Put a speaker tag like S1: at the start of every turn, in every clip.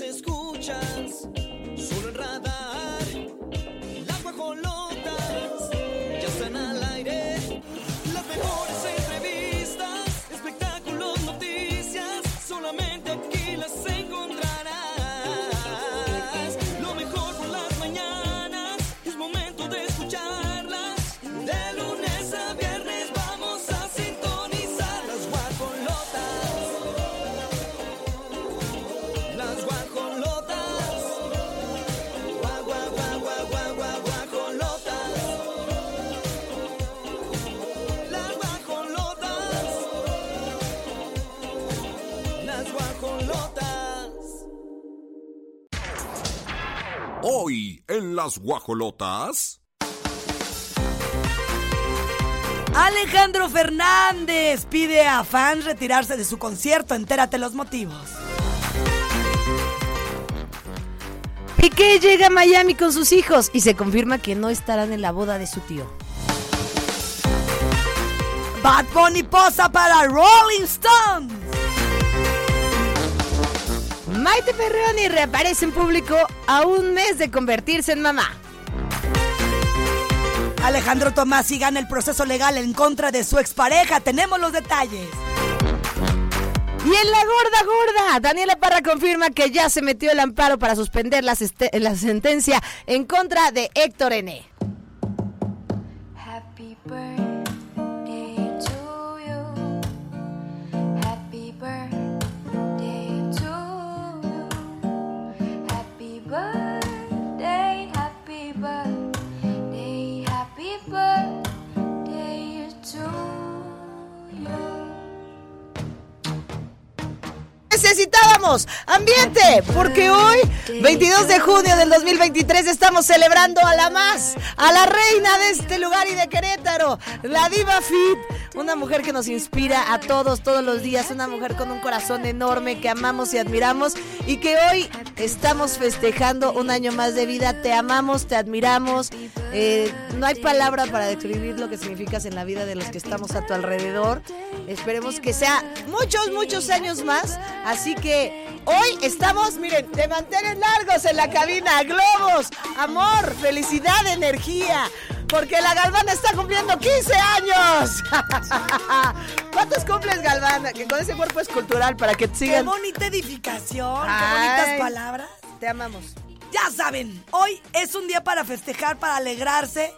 S1: las las guajolotas.
S2: Alejandro Fernández pide a fans retirarse de su concierto. Entérate los motivos.
S3: Piqué llega a Miami con sus hijos y se confirma que no estarán en la boda de su tío.
S2: Bad Bunny posa para Rolling Stones.
S3: Maite Perroni reaparece en público a un mes de convertirse en mamá.
S2: Alejandro Tomás y gana el proceso legal en contra de su expareja. Tenemos los detalles.
S3: Y en la gorda gorda, Daniela Parra confirma que ya se metió el amparo para suspender la, la sentencia en contra de Héctor N. Necesitábamos ambiente, porque hoy, 22 de junio del 2023, estamos celebrando a la más, a la reina de este lugar y de Querétaro, la Diva Fit, una mujer que nos inspira a todos, todos los días, una mujer con un corazón enorme que amamos y admiramos y que hoy estamos festejando un año más de vida. Te amamos, te admiramos. Eh, no hay palabra para describir lo que significas en la vida de los que estamos a tu alrededor. Esperemos que sea muchos, muchos años más. Así que hoy estamos, miren, de mantener largos en la cabina. Globos, amor, felicidad, energía. Porque la Galvana está cumpliendo 15 años. ¿Cuántos cumples, Galvana? Que con ese cuerpo escultural para que te
S2: Qué
S3: sigan.
S2: bonita edificación, qué bonitas palabras.
S3: Te amamos.
S2: Ya saben, hoy es un día para festejar, para alegrarse.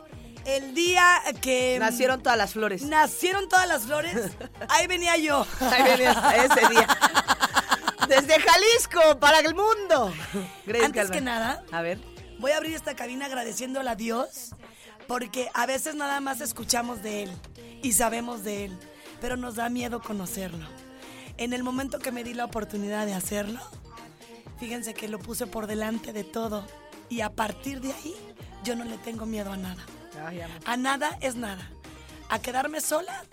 S2: El día que
S3: Nacieron todas las flores.
S2: nacieron todas las flores. Ahí venía yo.
S3: Ahí venías ese día. Desde Jalisco para el mundo. Grace
S2: Antes que nada,
S3: A ver.
S2: voy a abrir esta cabina agradeciéndole a Dios porque a veces nada más escuchamos de Él y sabemos de Él, pero nos da miedo conocerlo. En el momento que me di la oportunidad de hacerlo, fíjense que lo puse por delante de todo y a partir de ahí yo no le tengo miedo a nada. A nada es nada. A quedarme sola,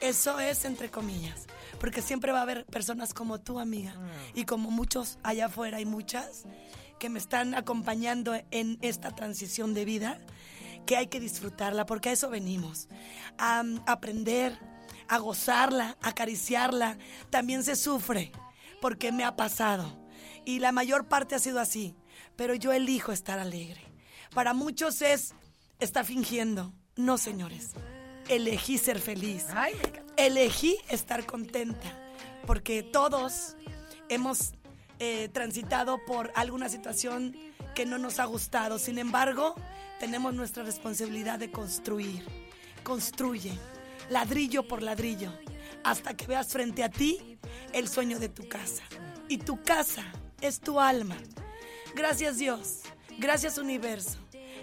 S2: eso es entre comillas. Porque siempre va a haber personas como tú, amiga, y como muchos allá afuera y muchas que me están acompañando en esta transición de vida, que hay que disfrutarla, porque a eso venimos. A mm, aprender, a gozarla, a acariciarla. También se sufre, porque me ha pasado. Y la mayor parte ha sido así. Pero yo elijo estar alegre. Para muchos es está fingiendo. No, señores. Elegí ser feliz. Elegí estar contenta. Porque todos hemos eh, transitado por alguna situación que no nos ha gustado. Sin embargo, tenemos nuestra responsabilidad de construir. Construye, ladrillo por ladrillo, hasta que veas frente a ti el sueño de tu casa. Y tu casa es tu alma. Gracias Dios, gracias universo,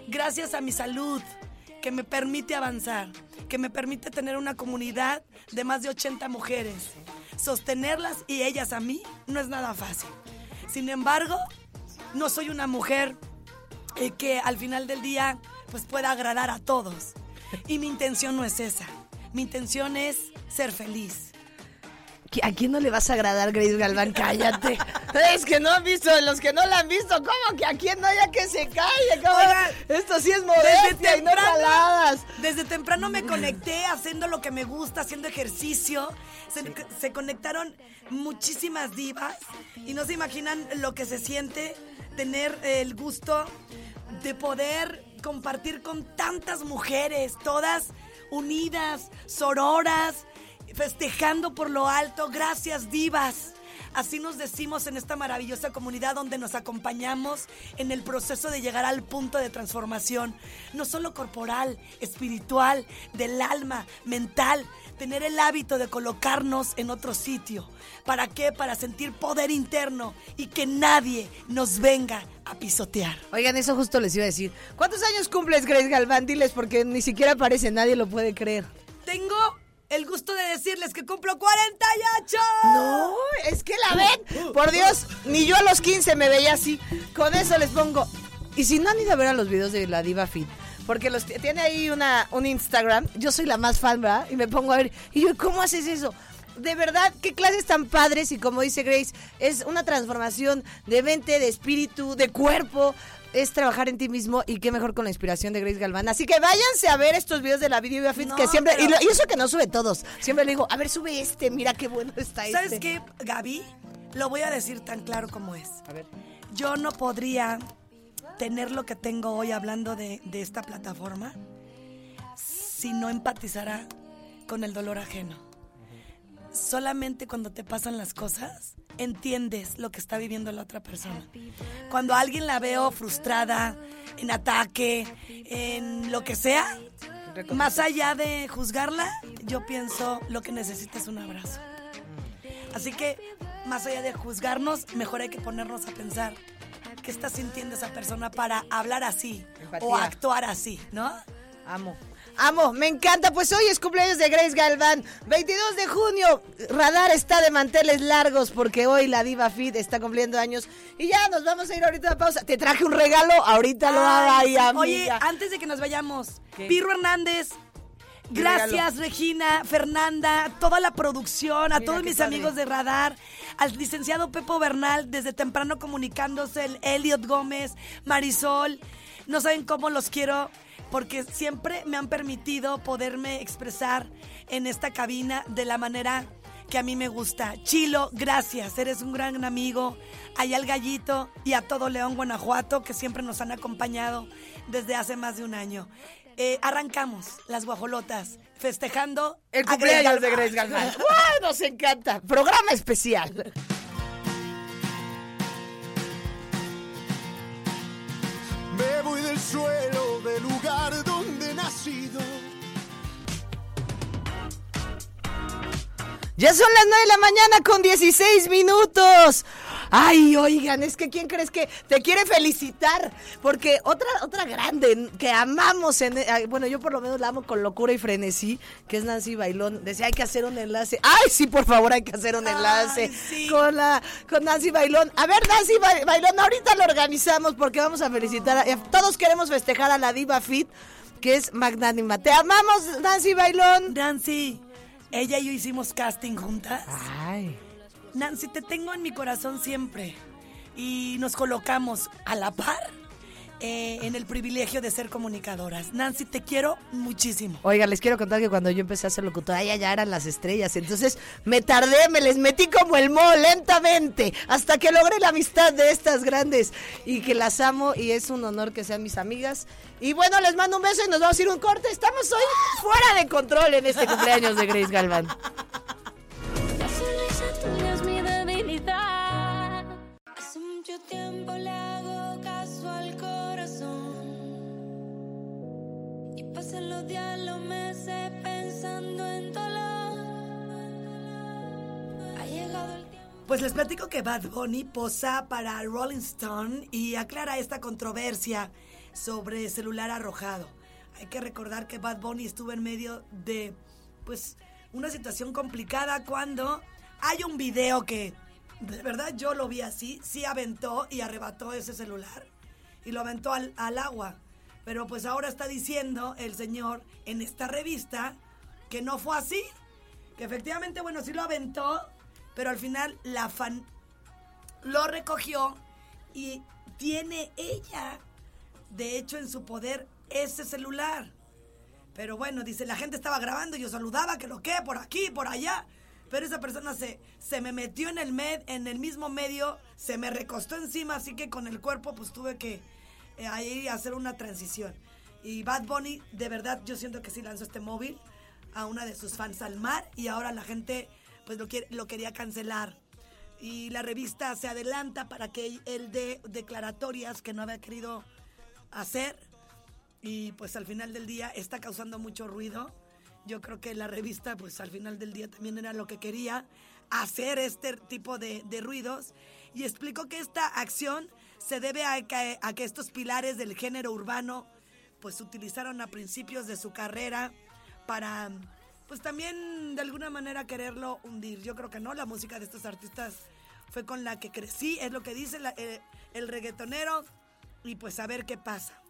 S2: gracias a mi salud que me permite avanzar, que me permite tener una comunidad de más de 80 mujeres. Sostenerlas y ellas a mí no es nada fácil. Sin embargo, no soy una mujer eh, que al final del día pues pueda agradar a todos. Y mi intención no es esa. Mi intención es ser feliz.
S3: ¿A quién no le vas a agradar, Grace Galván? Cállate. Es que no han visto, los que no la han visto, ¿cómo que a quién no? Ya que se calle, Esto sí es
S2: Desde
S3: modestia y no jaladas.
S2: desde temprano me conecté haciendo lo que me gusta, haciendo ejercicio. Se, se conectaron muchísimas divas y no se imaginan lo que se siente tener el gusto de poder compartir con tantas mujeres, todas unidas, sororas, festejando por lo alto. Gracias, divas. Así nos decimos en esta maravillosa comunidad donde nos acompañamos en el proceso de llegar al punto de transformación, no solo corporal, espiritual, del alma, mental, tener el hábito de colocarnos en otro sitio. ¿Para qué? Para sentir poder interno y que nadie nos venga a pisotear.
S3: Oigan, eso justo les iba a decir. ¿Cuántos años cumples, Grace Galván? Diles, porque ni siquiera aparece, nadie lo puede creer.
S2: Tengo el gusto de decirles que cumplo 48.
S3: No, es que la ven. Por Dios, ni yo a los 15 me veía así. Con eso les pongo. Y si no han ido a ver a los videos de la Diva Fit, porque los tiene ahí una, un Instagram, yo soy la más fan, ¿verdad? Y me pongo a ver. Y yo, ¿cómo haces eso? De verdad, qué clases tan padres. Y como dice Grace, es una transformación de mente, de espíritu, de cuerpo. Es trabajar en ti mismo y qué mejor con la inspiración de Grace Galván. Así que váyanse a ver estos videos de la Video Fit
S2: No,
S3: que siempre.
S2: pero-
S3: Y, lo- y eso que no sube todos. Siempre le digo, a ver, sube este, mira qué bueno está este.
S2: ¿Sabes qué, Gaby? Lo voy a decir tan claro como es.
S3: A ver.
S2: Yo no podría tener lo que tengo hoy hablando de, de esta plataforma si no empatizara con el dolor ajeno. Solamente cuando te pasan las cosas entiendes lo que está viviendo la otra persona. Cuando a alguien la veo frustrada, en ataque, en lo que sea, más allá de juzgarla, yo pienso lo que necesita es un abrazo. Así que, más allá de juzgarnos, mejor hay que ponernos a pensar qué está sintiendo esa persona para hablar así o actuar así, ¿no?
S3: Amo. Amo, me encanta. Pues hoy es cumpleaños de Grace Galván. 22 de junio. Radar está de manteles largos porque hoy la Diva Fit está cumpliendo años. Y ya nos vamos a ir ahorita a la pausa. Te traje un regalo. Ahorita lo haga
S2: Ay,
S3: ahí,
S2: sí. Oye,
S3: amiga.
S2: antes de que nos vayamos,
S3: ¿Qué?
S2: Pirro Hernández.
S3: ¿Qué
S2: Gracias, Regina, Fernanda, toda la producción, a
S3: Mira,
S2: todos mis
S3: padre.
S2: amigos de Radar, al licenciado Pepo Bernal, desde temprano comunicándose, el Elliot Gómez, Marisol. No saben cómo los quiero, porque siempre me han permitido poderme expresar en esta cabina de la manera que a mí me gusta. Chilo, gracias, eres un gran amigo. Allá al Gallito y a todo León, Guanajuato, que siempre nos han acompañado desde hace más de un año. Eh, arrancamos las guajolotas, festejando
S3: El cumpleaños de
S2: Grace
S3: Galván. ¡Uy, nos encanta! Programa especial.
S4: Me voy del suelo
S3: Ya son las 9 de la mañana con 16 minutos. Ay, oigan, es que ¿quién crees que te quiere felicitar? Porque otra otra grande que amamos, en, bueno, yo por lo menos la amo con locura y frenesí, que es Nancy Bailón. Decía, hay que hacer un enlace. Ay, sí, por favor, hay que hacer un
S2: Ay,
S3: enlace
S2: sí.
S3: con la con Nancy Bailón. A ver, Nancy Ba- Bailón, ahorita lo organizamos porque vamos a felicitar. A, todos queremos festejar a la Diva Fit, que es magnánima. Te amamos, Nancy Bailón.
S2: Nancy, ella y yo hicimos casting juntas.
S3: Ay.
S2: Nancy, te tengo en mi corazón siempre. Y nos colocamos a la par eh, en el privilegio de ser comunicadoras. Nancy, te quiero muchísimo.
S3: Oiga, les quiero contar que cuando yo empecé a ser locutora, ya, ya eran las estrellas. Entonces me tardé, me les metí como el mo lentamente, hasta que logré la amistad de estas grandes y que las amo y es un honor que sean mis amigas. Y bueno, les mando un beso y nos vamos a ir un corte. Estamos hoy fuera de control en este cumpleaños de Grace Galván.
S5: La sonrisa tuya es mi debilidad. Hace mucho tiempo le hago los días, los meses pensando en dolor. Ha llegado el.
S2: Pues les platico que Bad Bunny posa para Rolling Stone y aclara esta controversia sobre celular arrojado. Hay que recordar que Bad Bunny estuvo en medio de, pues, una situación complicada cuando hay un video que, de verdad, yo lo vi así, sí aventó y arrebató ese celular y lo aventó al agua. Pero pues ahora está diciendo el señor en esta revista que no fue así, que efectivamente, bueno, sí lo aventó, Pero al final la fan lo recogió y tiene ella, de hecho, en su poder ese celular. Pero bueno, dice, la gente estaba grabando, yo saludaba, que lo que, por aquí, por allá. Pero esa persona se, se me metió en el med, en el mismo medio, se me recostó encima, así que con el cuerpo pues tuve que ahí hacer una transición. Y Bad Bunny, de verdad, yo siento que sí lanzó este móvil a una de sus fans al mar y ahora la gente pues lo, quiere, lo quería cancelar. Y la revista se adelanta para que él dé declaratorias que no había querido hacer y pues al final del día está causando mucho ruido. Yo creo que la revista pues al final del día también era lo que quería, hacer este tipo de, de ruidos y explicó que esta acción se debe a que, a que estos pilares del género urbano pues utilizaron a principios de su carrera para pues también de alguna manera quererlo hundir. Yo creo que no, la música de estos artistas fue con la que crecí, es lo que dice eh, el reggaetonero y pues a ver qué pasa.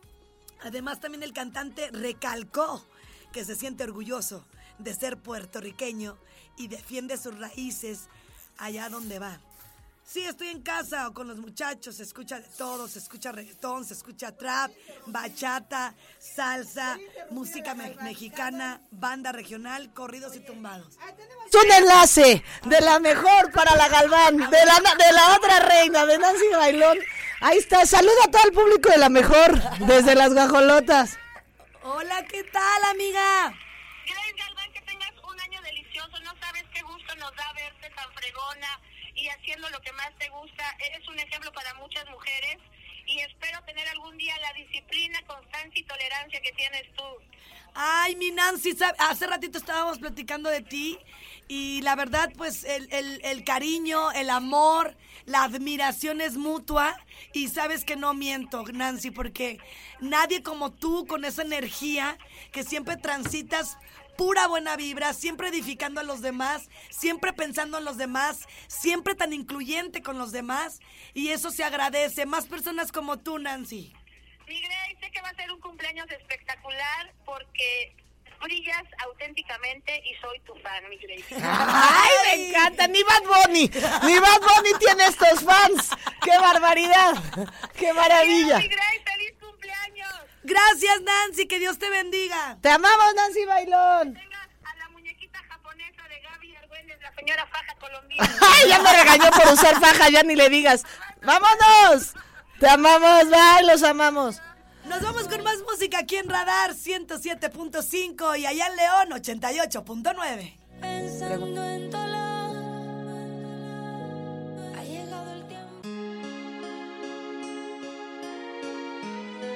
S2: Además también el cantante recalcó que se siente orgulloso de ser puertorriqueño y defiende sus raíces allá donde va. Sí, estoy en casa o con los muchachos, se escucha de todo, se escucha reggaetón, se escucha trap, bachata, salsa, música me- mexicana, banda regional, corridos y tumbados.
S3: Es un enlace de la mejor para la Galván, de la, de la otra reina, de Nancy Bailón. Ahí está, saluda a todo el público de la mejor, desde las guajolotas.
S2: Hola, ¿qué tal, amiga?
S6: Grace Galván, que tengas un año delicioso. No sabes qué gusto nos da verte tan fregona y haciendo lo que más te gusta. Eres un ejemplo para muchas mujeres y espero tener algún día la disciplina, constancia y tolerancia que tienes tú.
S2: Ay, mi Nancy, ¿sab- hace ratito estábamos platicando de ti y la verdad, pues el, el- el cariño, el amor, la admiración es mutua y sabes que no miento, Nancy, porque nadie como tú con esa energía que siempre transitas pura buena vibra, siempre edificando a los demás, siempre pensando en los demás, siempre tan incluyente con los demás y eso se agradece. Más personas como tú, Nancy.
S6: Mi Grace, sé que va a ser un cumpleaños espectacular porque brillas auténticamente y soy tu fan, mi Grace.
S3: ¡Ay, me encanta! Ni Bad Bunny, ni Bad Bunny tiene estos fans. ¡Qué barbaridad! ¡Qué maravilla!
S6: Mi Grace.
S2: Gracias, Nancy, que Dios te bendiga.
S3: Te amamos, Nancy Bailón.
S6: Tenga a la muñequita japonesa de Gaby Argüelles, la señora faja colombiana.
S3: ¡Ay, ya me regañó por usar faja! Ya ni le digas. ¡Vámonos! Te amamos, bye, los amamos.
S2: Nos vamos con más música aquí en Radar 107.5 y allá en León 88.9.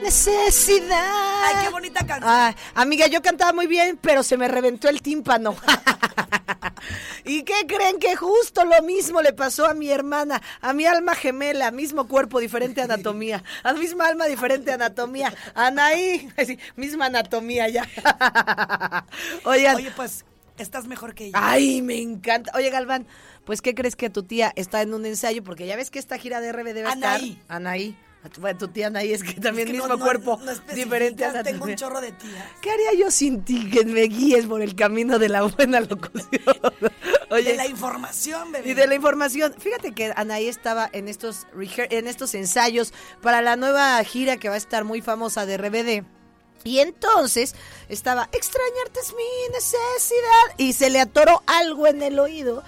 S3: Necesidad.
S2: Ay, qué bonita canción.
S3: Amiga, yo cantaba muy bien, pero se me reventó el tímpano. ¿Y qué creen que justo lo mismo le pasó a mi hermana, a mi alma gemela, mismo cuerpo, diferente anatomía, a la misma alma, diferente anatomía, Anaí, sí, misma anatomía ya. Oigan,
S2: Oye, pues estás mejor que ella.
S3: ay, me encanta. Oye, Galván, pues ¿qué crees que tu tía está en un ensayo? Porque ya ves que esta gira de RBD va a estar.
S2: Anaí.
S3: Anaí. Bueno, tu tía Anaí es que también
S2: Es que
S3: mismo
S2: no-
S3: cuerpo,
S2: no
S3: diferente anatomía.
S2: Tengo un chorro de tías.
S3: ¿Qué haría yo sin ti que me guíes por el camino de la buena locución? Oye,
S2: De la información, bebé.
S3: y de la información. Fíjate que Anaí estaba en estos en estos ensayos para la nueva gira que va a estar muy famosa de RBD. Y entonces estaba, extrañarte es mi necesidad. Y se le atoró algo en el oído.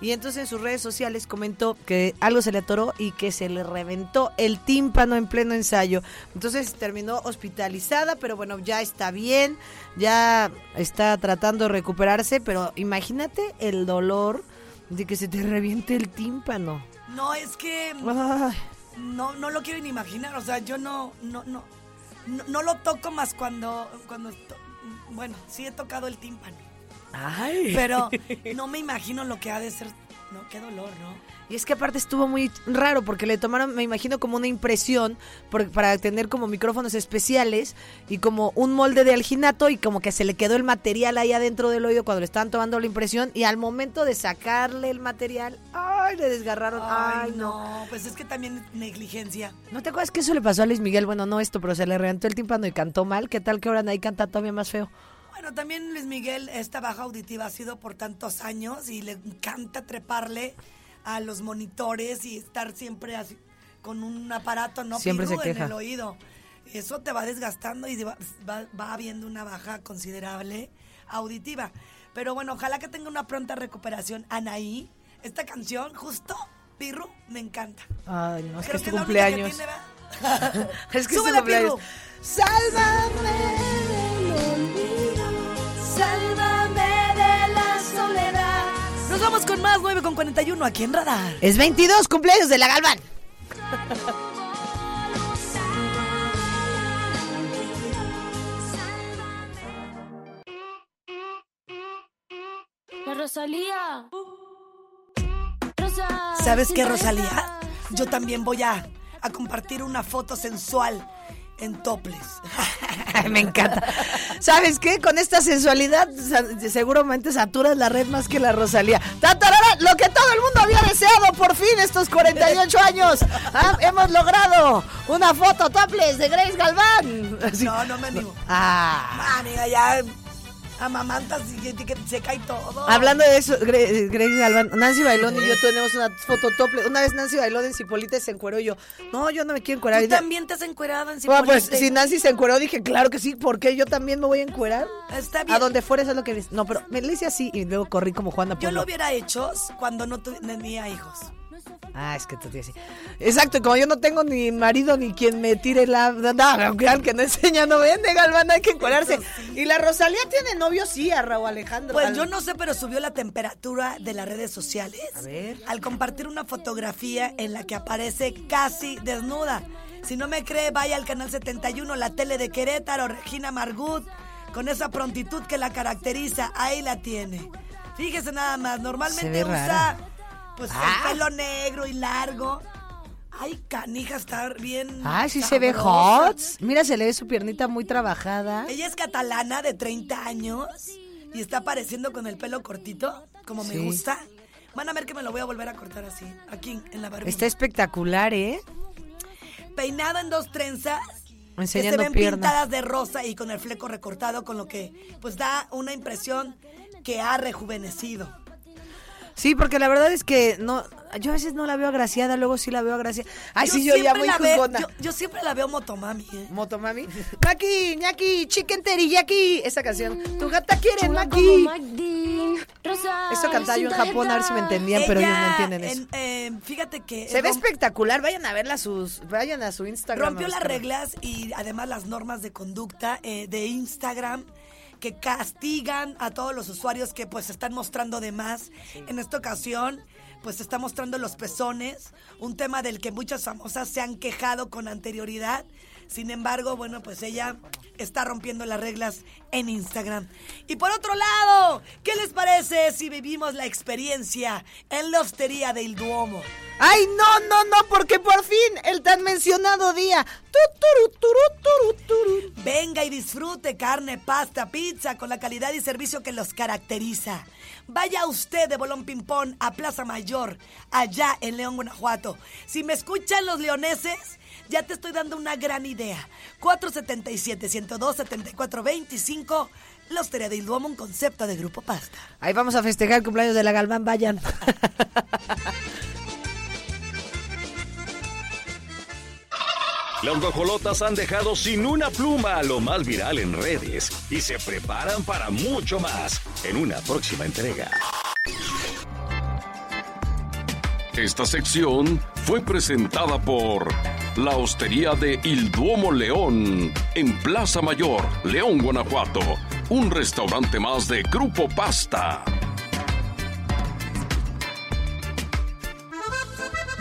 S3: Y entonces en sus redes sociales comentó que algo se le atoró y que se le reventó el tímpano en pleno ensayo. Entonces terminó hospitalizada, pero bueno, ya está bien, ya está tratando de recuperarse, pero imagínate el dolor de que se te reviente el tímpano.
S2: No, es que
S3: Ay,
S2: no, no lo quiero ni imaginar. O sea, yo no, no, no, no, no lo toco más cuando, cuando, bueno, sí he tocado el tímpano.
S3: Ay.
S2: Pero no me imagino lo que ha de ser. No, qué dolor, ¿no?
S3: Y es que aparte estuvo muy raro porque le tomaron, me imagino, como una impresión por- para tener como micrófonos especiales y como un molde de alginato y como que se le quedó el material ahí adentro del oído cuando le estaban tomando la impresión y al momento de sacarle el material, ¡ay! Le desgarraron. ¡Ay, no!
S2: no! Pues es que también negligencia.
S3: ¿No te acuerdas que eso le pasó a Luis Miguel? Bueno, no esto, pero se le reventó el tímpano y cantó mal. ¿Qué tal que ahora ahí canta todavía más feo?
S2: Bueno, también Luis Miguel, esta baja auditiva ha sido por tantos años y le encanta treparle a los monitores y estar siempre así con un aparato no
S3: Siempre se
S2: Pirú, en
S3: queja.
S2: el oído. Eso te va desgastando y va, va- va habiendo una baja considerable auditiva. Pero bueno, ojalá que tenga una pronta recuperación. Anaí, esta canción, justo, Pirru, me encanta.
S3: Ay, no, es que
S2: Creo
S3: es tu
S2: es que
S3: cumpleaños. Es que es tu cumpleaños.
S2: Pirru.
S3: Sálvame.
S5: Sálvame de la soledad.
S2: Nos vamos con más 9 con 41 aquí en Radar.
S3: Es 22 cumpleaños de la Galván.
S5: La Rosalía. Rosa,
S2: ¿Sabes qué. Rosalía? Yo también voy a, a compartir una foto sensual en topless.
S3: Me encanta. ¿Sabes qué? Con esta sensualidad seguramente saturas la red más que la Rosalía. ¡Tatarara! Lo que todo el mundo había deseado por fin estos 48 años. Ah, hemos logrado una foto topless de Grace Galván.
S2: No, no me animo.
S3: Ah.
S2: Amiga, ya amamantas y que, se cae todo.
S3: Hablando de eso, Gre- Grace Galván, Nancy Bailón y yo tenemos una foto topless. Una vez Nancy Bailón en Cipolite se encueró y yo, no, yo no me quiero encuerar.
S2: ¿Tú también te has encuerado en
S3: Bueno, pues
S2: Cipolite?
S3: si Nancy se encueró, dije, claro que sí, ¿por qué yo también me voy a encuerar?
S2: Está bien.
S3: A donde fuera, eso es lo que. No, pero me le hice así y luego corrí como Juana
S2: Yo
S3: Polo.
S2: lo hubiera hecho cuando no tenía hijos.
S3: Ah, es que tú tienes. Exacto, como yo no tengo ni marido ni quien me tire la. No, aunque al que no enseña no vende, Galván, hay que encuadrarse. Y la Rosalía tiene novio, sí, a Raúl Alejandro.
S2: Pues yo no sé, pero subió la temperatura de las redes sociales.
S3: A ver.
S2: Al compartir una fotografía en la que aparece casi desnuda. Si no me cree, vaya al canal 71, la tele de Querétaro, Regina Margut, con esa prontitud que la caracteriza. Ahí la tiene. Fíjese nada más, normalmente usa
S3: rara.
S2: Pues
S3: Ah.
S2: el pelo negro y largo. Ay, canija, está bien.
S3: Ay, sí se ve hot. Mira, se le ve su piernita muy trabajada.
S2: Ella es catalana de 30 años y está apareciendo con el pelo cortito, como me gusta. Van a ver que me lo voy a volver a cortar así, aquí en la barbilla.
S3: Está espectacular, ¿eh?
S2: Peinada en dos trenzas.
S3: Enseñando
S2: que se ven
S3: pierna.
S2: pintadas de rosa y con el fleco recortado, con lo que pues da una impresión que ha rejuvenecido.
S3: Sí, porque la verdad es que no, yo a veces no la veo agraciada, luego sí la veo agraciada. Ay, sí, yo ya muy
S2: veo- yo, yo siempre la veo motomami, ¿eh?
S3: Motomami. Maki, ñaki, chicken teriyaki. Esa canción. Tu gata quiere,
S5: Chula
S3: Maki. Esto cantaba yo en Japón, a ver si me entendían, pero ellos no entienden eso.
S2: en- eh, fíjate que
S3: Se ve espectacular, vayan a verla sus, vayan a su Instagram.
S2: rompió las reglas y además las normas de conducta eh, de Instagram que castigan a todos los usuarios que pues están mostrando de más. En esta ocasión pues está mostrando los pezones, un tema del que muchas famosas se han quejado con anterioridad. Sin embargo, bueno, pues ella está rompiendo las reglas en Instagram. Y por otro lado, ¿qué les parece si vivimos la experiencia en la hostería del Duomo?
S3: Ay, no, no, no, porque por fin el tan mencionado día.
S2: Venga y disfrute carne, pasta, pizza con la calidad y servicio que los caracteriza. Vaya usted de Bolón Pimpón a Plaza Mayor, allá en León, Guanajuato. Si me escuchan los leoneses, ya te estoy dando una gran idea. 477-102-7425, la Hostería del Duomo, un concepto de Grupo Pasta.
S3: Ahí vamos a festejar el cumpleaños de la Galván, vayan.
S7: Las guajolotas han dejado sin una pluma a lo más viral en redes y se preparan para mucho más en una próxima entrega.
S8: Esta sección fue presentada por la Hostería de Il Duomo León en Plaza Mayor, León, Guanajuato. Un restaurante más de Grupo Pasta.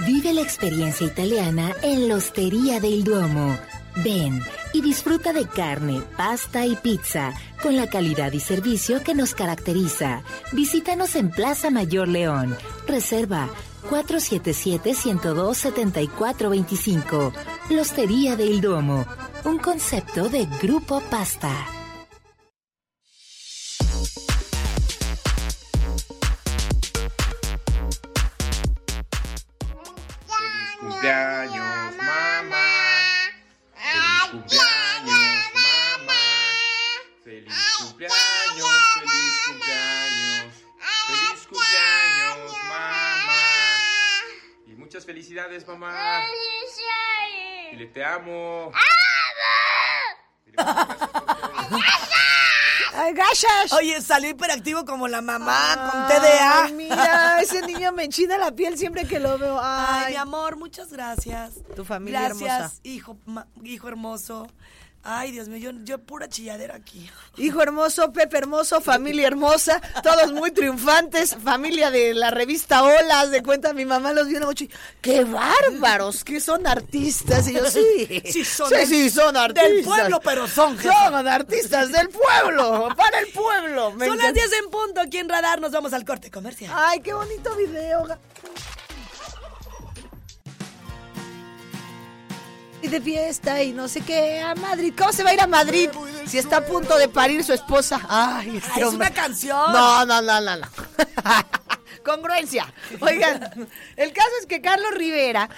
S9: Vive la experiencia italiana en la Hostería del Duomo. Ven y disfruta de carne, pasta y pizza con la calidad y servicio que nos caracteriza. Visítanos en Plaza Mayor León. Reserva 477-102-7425. La Hostería del Duomo. Un concepto de Grupo Pasta.
S10: cumpleaños, felicidades, mamá. Dile, te amo.
S3: Ay, gachas.
S2: Oye, salió hiperactivo como la mamá con
S3: Ay,
S2: TDA.
S3: Mira, ese niño me enchina la piel siempre que lo veo.
S2: Ay,
S3: Ay,
S2: mi amor, muchas gracias.
S3: Tu familia
S2: gracias,
S3: hermosa.
S2: hijo, hijo hermoso. Ay, Dios mío, yo, yo pura chilladera aquí.
S3: Hijo hermoso, Pepe hermoso, familia hermosa, todos muy triunfantes, familia de la revista Olas, de cuenta mi mamá los vio mucho y ¡qué bárbaros! que son artistas! Y yo, sí,
S2: Sí, son
S3: sí, sí, son artistas.
S2: del pueblo, pero son, jefa.
S3: Son artistas del pueblo, para el pueblo. Me
S2: Son las
S3: encanta.
S2: 10 en punto aquí en Radar, nos vamos al corte comercial.
S3: ¡Ay, qué bonito video! De fiesta y no sé qué, a Madrid. ¿Cómo se va a ir a Madrid si está a punto de parir su esposa? Ay, este
S2: Ay, es
S3: hombre.
S2: una canción.
S3: No, no, no, no, no. Congruencia. Oigan, el caso es que Carlos Rivera,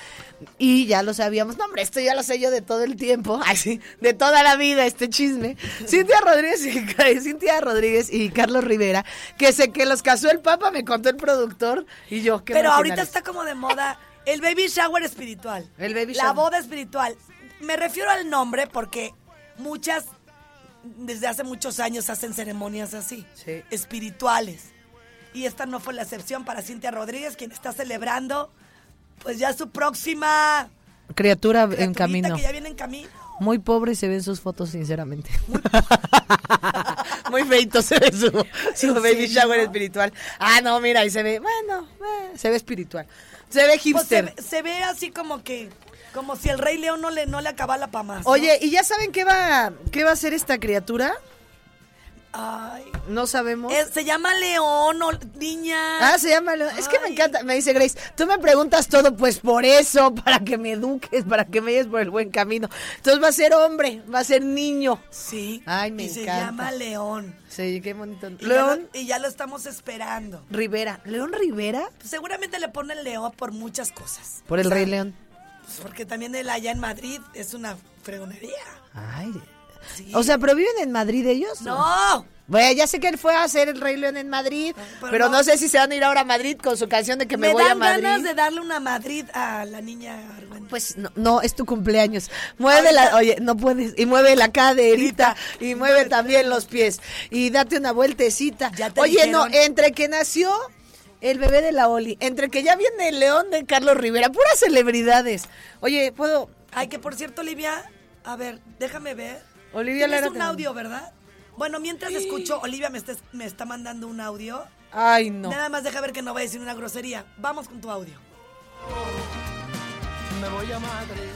S3: y ya lo sabíamos, no, hombre, esto ya lo sé yo de todo el tiempo, ay, sí, de toda la vida, este chisme. Cintia Rodríguez y, Cintia Rodríguez y Carlos Rivera, que sé que los casó el Papa, me contó el productor, y yo, qué
S2: Pero ahorita está como de moda el baby shower espiritual.
S3: El baby
S2: La
S3: shower.
S2: boda espiritual. Me refiero al nombre porque muchas, desde hace muchos años, hacen ceremonias así.
S3: Sí.
S2: Espirituales. Y esta no fue la excepción para Cintia Rodríguez, quien está celebrando, pues ya su próxima
S3: Criatura en camino.
S2: que ya viene en camino.
S3: Muy pobre se ven sus fotos, sinceramente. Muy feito se ve su, su
S2: ¿En
S3: baby shower espiritual. Ah, no, mira, ahí se ve, bueno, eh, se ve espiritual. Se ve
S2: Pues se,
S3: hipster.
S2: ve- se ve así como que, como si el Rey León no le, no le acabara para más. ¿no?
S3: Oye, ¿y ya saben qué va, qué va a hacer esta criatura?
S2: Ay,
S3: No sabemos.
S2: eh, se llama León o niña.
S3: Ah, se llama León. Es que me encanta, me dice Grace, tú me preguntas todo, pues por eso, para que me eduques, para que me lleves por el buen camino. Entonces va a ser hombre, va a ser niño.
S2: Sí.
S3: Ay, me
S2: y se
S3: encanta.
S2: llama León.
S3: Sí, qué bonito.
S2: Y
S3: León
S2: Ya lo, y ya lo estamos esperando.
S3: Rivera. ¿León Rivera?
S2: Pues seguramente le ponen León por muchas cosas.
S3: Por el
S2: O sea,
S3: Rey León.
S2: pues porque también él allá en Madrid es una fregonería.
S3: Ay.
S2: Sí.
S3: O sea, ¿pero viven en Madrid ellos?
S2: no.
S3: Bueno, ya sé que él fue a hacer el Rey León en Madrid, pero,
S2: pero
S3: no.
S2: no.
S3: sé si se van a ir ahora a Madrid con su canción de que me,
S2: Me,
S3: voy a
S2: dan
S3: Madrid.
S2: ganas de darle una Madrid a la niña Argüen.
S3: Pues no, no, es tu cumpleaños. Mueve la,
S2: Ahorita-
S3: oye, no puedes, y mueve la caderita, y mueve también los pies, y date una vueltecita.
S2: Ya te
S3: Oye, no, entre que nació el bebé de la Oli, entre que ya viene el león de Carlos Rivera, puras celebridades. Oye, ¿puedo?
S2: Ay, que por cierto, Olivia, a ver, déjame ver.
S3: Olivia Lara
S2: un
S3: te manda.
S2: audio, ¿verdad? Bueno, mientras escucho, Olivia me está, me está mandando un audio.
S3: Ay, no.
S2: Nada más deja ver que no va a decir una grosería. Vamos con tu audio.
S4: Me voy a Madrid.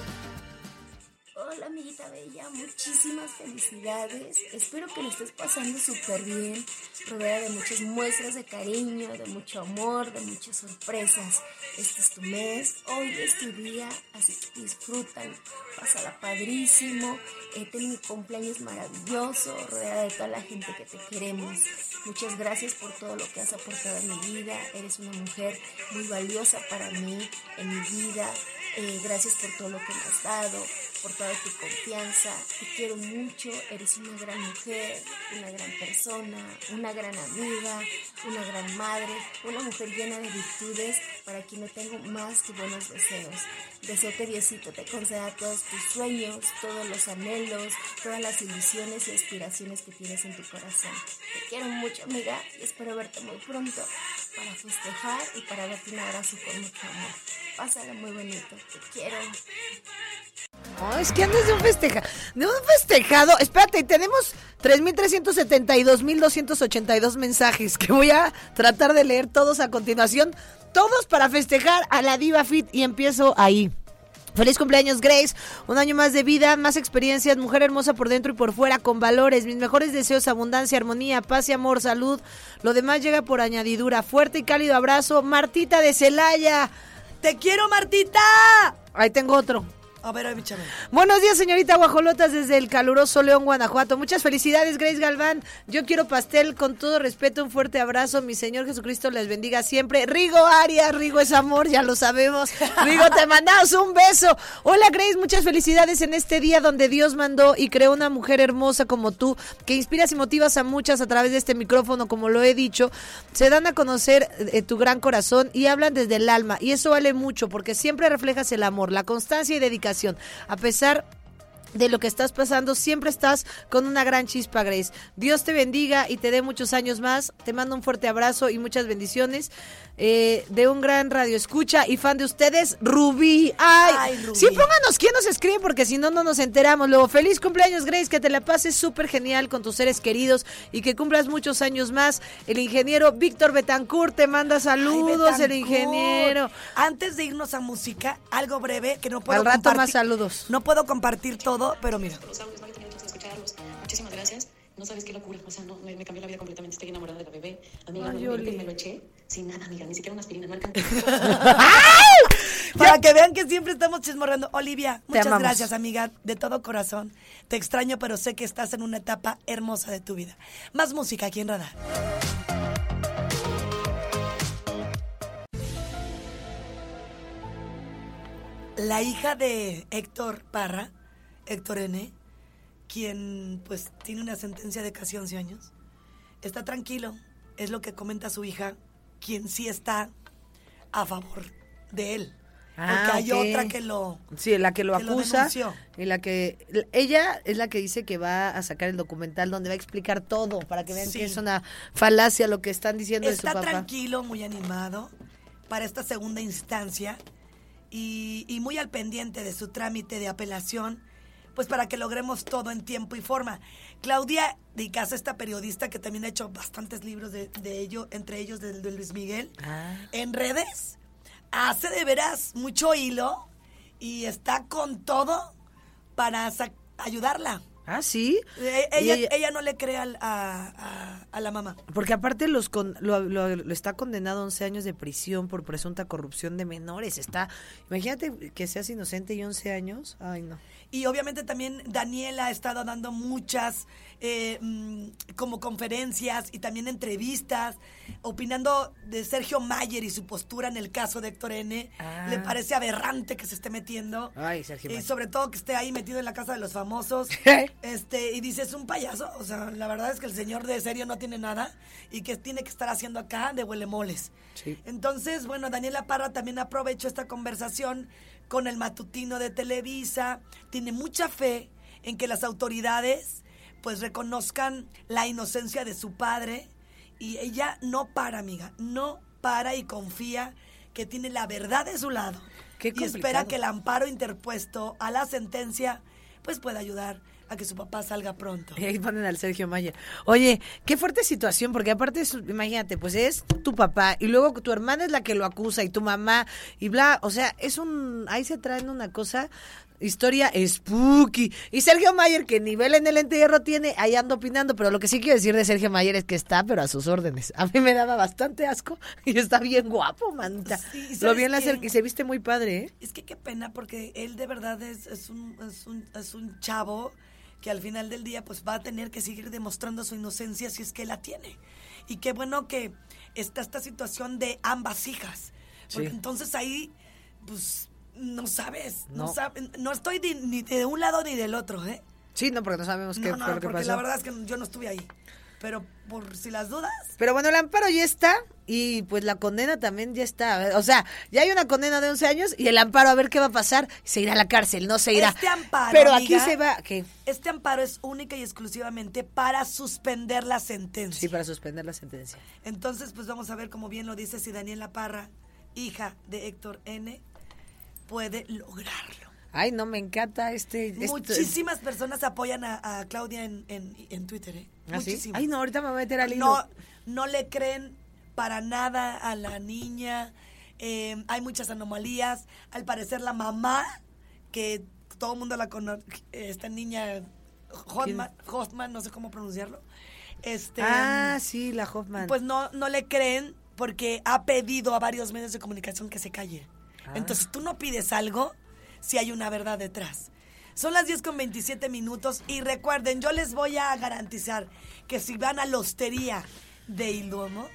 S11: Hola amiguita bella, muchísimas felicidades. Espero que lo estés pasando súper bien, rodeada de muchas muestras de cariño, de mucho amor, de muchas sorpresas. Este es tu mes, hoy es tu día, así que disfrutan, pásala padrísimo. Eh, ten un cumpleaños maravilloso, rodeada de toda la gente que te queremos. Muchas gracias por todo lo que has aportado en mi vida. Eres una mujer muy valiosa para mí, en mi vida. Eh, gracias por todo lo que me has dado, por toda tu confianza. Te quiero mucho, eres una gran mujer, una gran persona, una gran amiga, una gran madre, una mujer llena de virtudes para quien no tengo más que buenos deseos. Deseo que Diosito te conceda todos tus sueños, todos los anhelos, todas las ilusiones y aspiraciones que tienes en tu corazón. Te quiero mucho, amiga, y espero verte muy pronto para festejar y para darte un abrazo con mucho amor. Pásala muy bonito, te quiero.
S3: Es que andas de un festeja, de un festejado. Espérate, tenemos 3.372.282 mensajes que voy a tratar de leer todos a continuación. Todos para festejar a la Diva Fit y empiezo ahí. Feliz cumpleaños, Grace. Un año más de vida, más experiencias, mujer hermosa por dentro y por fuera, con valores. Mis mejores deseos, abundancia, armonía, paz y amor, salud. Lo demás llega por añadidura. Fuerte y cálido abrazo. Martita de Celaya.
S2: ¡Te quiero, Martita!
S3: Ahí tengo otro.
S2: A ver, échame.
S3: Buenos días, señorita Guajolotas, desde el caluroso León, Guanajuato. Muchas felicidades, Grace Galván. Yo quiero pastel, con todo respeto, un fuerte abrazo. Mi Señor Jesucristo les bendiga siempre. Rigo Arias, Rigo es amor, ya lo sabemos. Rigo, te mandamos un beso. Hola, Grace, muchas felicidades en este día donde Dios mandó y creó una mujer hermosa como tú, que inspiras y motivas a muchas a través de este micrófono, como lo he dicho. Se dan a conocer eh, tu gran corazón y hablan desde el alma. Y eso vale mucho porque siempre reflejas el amor, la constancia y dedicación. A pesar de lo que estás pasando, siempre estás con una gran chispa, Grace. Dios te bendiga y te dé muchos años más. Te mando un fuerte abrazo y muchas bendiciones eh, de un gran radio escucha y fan de ustedes, Rubí. Ay,
S2: Ay, Rubí.
S3: sí, pónganos quién nos escribe porque si no, no nos enteramos. Luego, feliz cumpleaños, Grace, que te la pases súper genial con tus seres queridos y que cumplas muchos años más. El ingeniero Víctor Betancourt te manda saludos, el ingeniero.
S2: Antes de irnos a música, algo breve que no puedo
S3: Al rato
S2: compartir.
S3: más saludos.
S2: No puedo compartir todo, pero mira.
S12: Los audios, no había tenido chance de escucharlos. Muchísimas gracias. No sabes qué locura. O sea, no, me, me cambió la vida completamente. Estoy enamorada de la bebé. Amiga,
S3: Ay,
S12: no, me lo eché sin nada, amiga. Ni siquiera una aspirina. No alcanza.
S2: Para que vean que siempre estamos chismorreando. Olivia, muchas gracias, amiga, de todo corazón. Te extraño, pero sé que estás en una etapa hermosa de tu vida. Más música aquí en Radar. La hija de Héctor Parra, Héctor N., quien pues tiene una sentencia de casi 11 años, está tranquilo, es lo que comenta su hija, quien sí está a favor de él.
S3: Ah,
S2: porque hay otra que lo...
S3: Sí, la que lo
S2: que
S3: acusa. y la que. Ella es la que dice que va a sacar el documental donde va a explicar todo para que vean
S2: Sí.
S3: que es una falacia lo que están diciendo de su
S2: Está
S3: papá.
S2: tranquilo, muy animado para esta segunda instancia y, y muy al pendiente de su trámite de apelación, pues para que logremos todo en tiempo y forma. Claudia de Icaza, esta periodista que también ha hecho bastantes libros de, de ello, entre ellos del de Luis Miguel,
S3: Ah.
S2: en redes, hace de veras mucho hilo y está con todo para ayudarla.
S3: Ah, sí.
S2: Eh, Ella, ella no le cree al- a, a- a la mamá.
S3: Porque aparte los con, lo, lo- lo está condenado a 11 años de prisión por presunta corrupción de menores. Está, imagínate que seas inocente y 11 años. Ay, no.
S2: Y obviamente también Daniela ha estado dando muchas eh, mm, como conferencias y también entrevistas, opinando de Sergio Mayer y su postura en el caso de Héctor N.
S3: Ah.
S2: Le parece aberrante que se esté metiendo.
S3: Ay, Sergio
S2: Y sobre todo que esté ahí metido en la casa de los famosos. este Y dice, es un payaso. O sea, la verdad es que el señor de serio no tiene nada y que tiene que estar haciendo acá de huelemoles.
S3: Sí.
S2: Entonces, bueno, Daniela Parra también aprovechó esta conversación con el matutino de Televisa. Tiene mucha fe en que las autoridades pues reconozcan la inocencia de su padre y ella no para, amiga, no para y confía que tiene la verdad de su lado.
S3: Qué
S2: y espera que el amparo interpuesto a la sentencia pues pueda ayudar a que su papá salga pronto.
S3: Y ahí ponen al Sergio Mayer. Oye, qué fuerte situación, porque aparte, es- imagínate, pues es tu papá y luego tu hermana es la que lo acusa y tu mamá y bla, o sea, es un, ahí se traen una cosa, historia spooky. Y Sergio Mayer, que nivel en el entierro tiene, ahí ando opinando, pero lo que sí quiero decir de Sergio Mayer es que está, pero a sus órdenes. A mí me daba bastante asco y está bien guapo, manita.
S2: Sí,
S3: lo
S2: ¿sabes
S3: vi en la
S2: qué?
S3: cer- y se viste muy padre, ¿eh?
S2: Es que qué pena porque él de verdad es, es un, es, un, es un chavo que al final del día pues va a tener que seguir demostrando su inocencia si es que la tiene. Y qué bueno que está esta situación de ambas hijas. Porque
S3: Sí.
S2: entonces ahí pues no sabes, no,
S3: No.
S2: sabes, no estoy de- ni de un lado ni del otro, ¿eh?
S3: Sí, no, porque no sabemos qué
S2: No, no,
S3: fue lo que
S2: porque
S3: pasó.
S2: la verdad es que yo no estuve ahí. Pero por si las dudas,
S3: Pero bueno, el amparo ya está y pues la condena también ya está. O sea, ya hay una condena de 11 años y el amparo a ver qué va a pasar. Se irá a la cárcel, no se irá.
S2: Este amparo,
S3: Pero
S2: amiga,
S3: aquí se va... ¿qué?
S2: este amparo es única y exclusivamente para suspender la sentencia.
S3: Sí, para suspender la sentencia.
S2: Entonces, pues vamos a ver, como bien lo dice, si Daniela Parra, hija de Héctor N., puede lograrlo.
S3: Ay, no, me encanta este... este-
S2: Muchísimas personas apoyan a, a Claudia en, en, en Twitter, ¿eh?
S3: ¿Ah, sí? Ay, no, ahorita me voy a meter al hilo.
S2: No, no le creen para nada a la niña. Eh, hay muchas anomalías. Al parecer, la mamá, que todo el mundo la conoce, esta niña Hotman, Hotman, no sé cómo pronunciarlo. Este,
S3: Ah, sí, la Hoffman.
S2: pues no, no le creen porque ha pedido a varios medios de comunicación que se calle.
S3: Ah.
S2: Entonces tú no pides algo, si hay una verdad detrás. Son las 10 con 27 minutos y recuerden, yo les voy a garantizar que si van a la hostería de Ilduomo,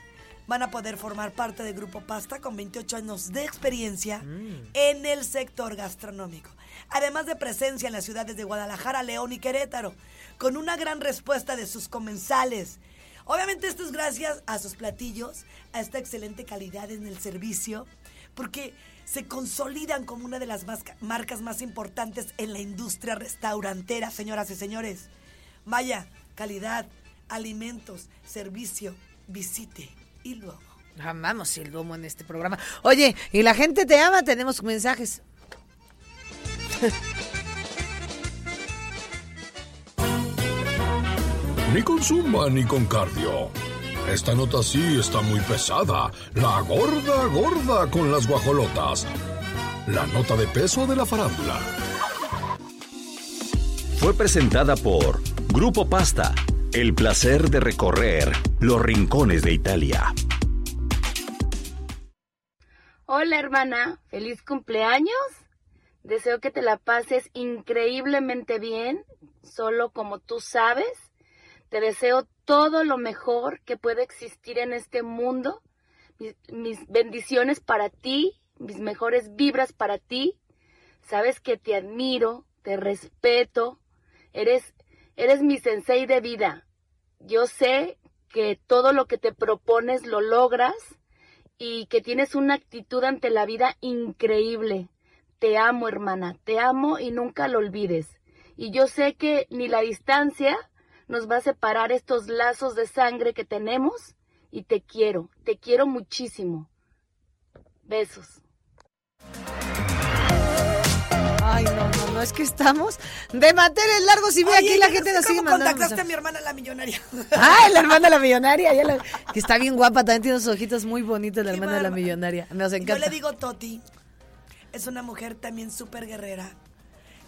S2: van a poder formar parte del Grupo Pasta con 28 años de experiencia en el sector gastronómico. Además de presencia en las ciudades de Guadalajara, León y Querétaro, con una gran respuesta de sus comensales. Obviamente esto es gracias a sus platillos, a esta excelente calidad en el servicio, porque se consolidan como una de las más- marcas más importantes en la industria restaurantera, señoras y señores. Vaya, calidad, alimentos, servicio, visite y luego.
S3: Amamos el domo en este programa. Oye, y la gente te ama, tenemos mensajes.
S13: Ni con zumba ni con cardio. Esta nota sí está muy pesada. La gorda gorda con las guajolotas. La nota de peso de la farándula.
S7: Fue presentada por Grupo Pasta, el placer de recorrer los rincones de Italia.
S14: Hola hermana, feliz cumpleaños. Deseo que te la pases increíblemente bien, solo como tú sabes. Te deseo todo lo mejor que pueda existir en este mundo. Mis, mis bendiciones para ti, mis mejores vibras para ti. Sabes que te admiro, te respeto. Eres, eres mi sensei de vida. Yo sé que todo lo que te propones lo logras y que tienes una actitud ante la vida increíble. Te amo, hermana, te amo y nunca lo olvides. Y yo sé que ni la distancia nos va a separar estos lazos de sangre que tenemos y te quiero, te quiero muchísimo. Besos.
S3: Ay, no, no, no, es que estamos de manteles largos y ve aquí la
S2: yo no
S3: gente
S2: sé
S3: nos sigue
S2: ¿Cómo
S3: mandando.
S2: contactaste a
S3: mensajes.
S2: mi hermana la millonaria?
S3: Ay, la hermana de la millonaria, ya la- que está bien guapa, también tiene unos ojitos muy bonitos, la hermana de la millonaria. Nos
S2: Yo
S3: encanta.
S2: le digo Toti. Es una mujer también súper guerrera.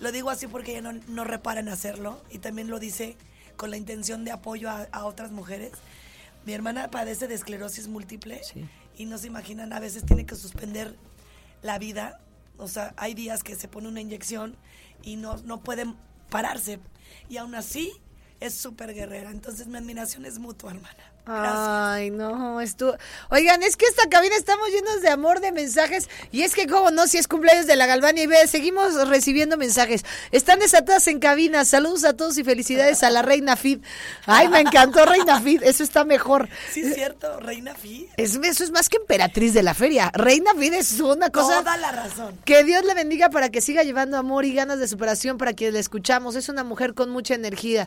S2: Lo digo así porque ella no, no repara en hacerlo. Y también lo dice con la intención de apoyo a, a otras mujeres. Mi hermana padece de esclerosis múltiple. Y no se imaginan, a veces tiene que suspender la vida. O sea, hay días que se pone una inyección y no, no pueden pararse. Y aún así es súper guerrera. Entonces mi admiración es mutua, hermana.
S3: Ay, no, esto. Oigan, es que esta cabina estamos llenos de amor, de mensajes. Y es que, como no, si es cumpleaños de la Galvania y ve, seguimos recibiendo mensajes. Están desatadas en cabina. Saludos a todos y felicidades a la Reina Fit. Ay, me encantó Reina Fit. Eso está mejor.
S2: Sí, es cierto, Reina Fi.
S3: Es, eso es más que emperatriz de la feria. Reina Fit es una cosa.
S2: Toda la razón.
S3: Que Dios le bendiga para que siga llevando amor y ganas de superación para quienes la escuchamos. Es una mujer con mucha energía.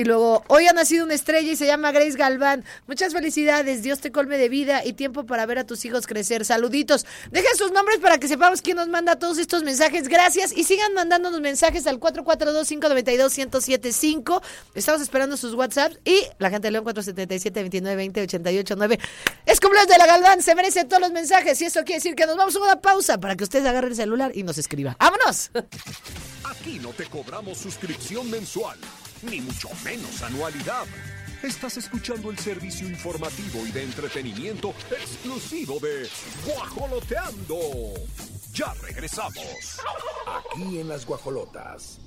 S3: Y luego, hoy ha nacido una estrella y se llama Grace Galván. Muchas felicidades, Dios te colme de vida y tiempo para ver a tus hijos crecer. Saluditos. Dejen sus nombres para que sepamos quién nos manda todos estos mensajes. Gracias y sigan mandándonos mensajes al 442-592-1075. Estamos esperando sus WhatsApps y la gente de León 477-2920-889. Es cumpleaños de la Galván, se merecen todos los mensajes y eso quiere decir que nos vamos a una pausa para que ustedes agarren el celular y nos escriba. ¡Vámonos!
S13: Aquí no te cobramos suscripción mensual, ni mucho menos anualidad. Estás escuchando el servicio informativo y de entretenimiento exclusivo de Guajoloteando. Ya regresamos. Aquí en las Guajolotas.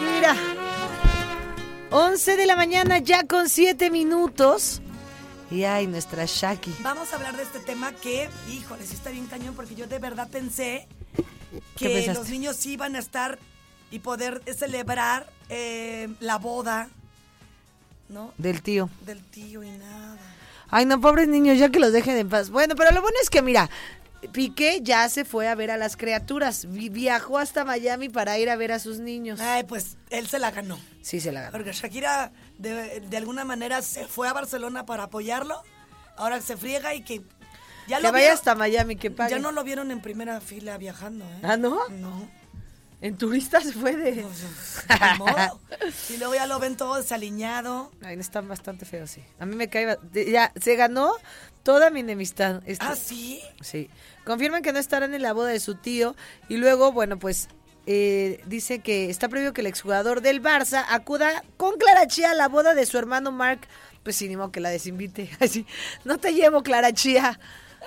S3: Mira, 11 de la mañana ya con 7 minutos. Y ay, nuestra Shaki.
S2: Vamos a hablar de este tema que, híjole, sí está bien cañón porque yo de verdad pensé
S3: ¿Qué
S2: que los niños sí iban a estar y poder celebrar eh, la boda, ¿no?
S3: Del tío.
S2: Del tío y nada.
S3: Ay, no, pobres niños, ya que los dejen en paz. Bueno, pero lo bueno es que, mira, Piqué ya se fue a ver a las criaturas. Vi- viajó hasta Miami para ir a ver a sus niños.
S2: Ay, pues él se la ganó.
S3: Sí, se la ganó.
S2: Porque Shakira de, de alguna manera se fue a Barcelona para apoyarlo. Ahora se friega y que ya
S3: que
S2: lo
S3: vaya
S2: vieron-
S3: hasta Miami, que pague.
S2: Ya no lo vieron en primera fila viajando, ¿eh?
S3: ¿Ah, no?
S2: No.
S3: En turistas se fue de...
S2: Modo. Y luego ya lo ven todo desaliñado.
S3: Ay, están bastante feos, sí. A mí me cae... Ya, se ganó toda mi enemistad. Este-
S2: ¿Ah, sí?
S3: Sí. Confirman que no estarán en la boda de su tío. Y luego, bueno, pues eh, dice que está previsto que el exjugador del Barça acuda con Clara Chía a la boda de su hermano Mark. Pues sí, ni modo que la desinvite. Así, no te llevo, Clara Chía.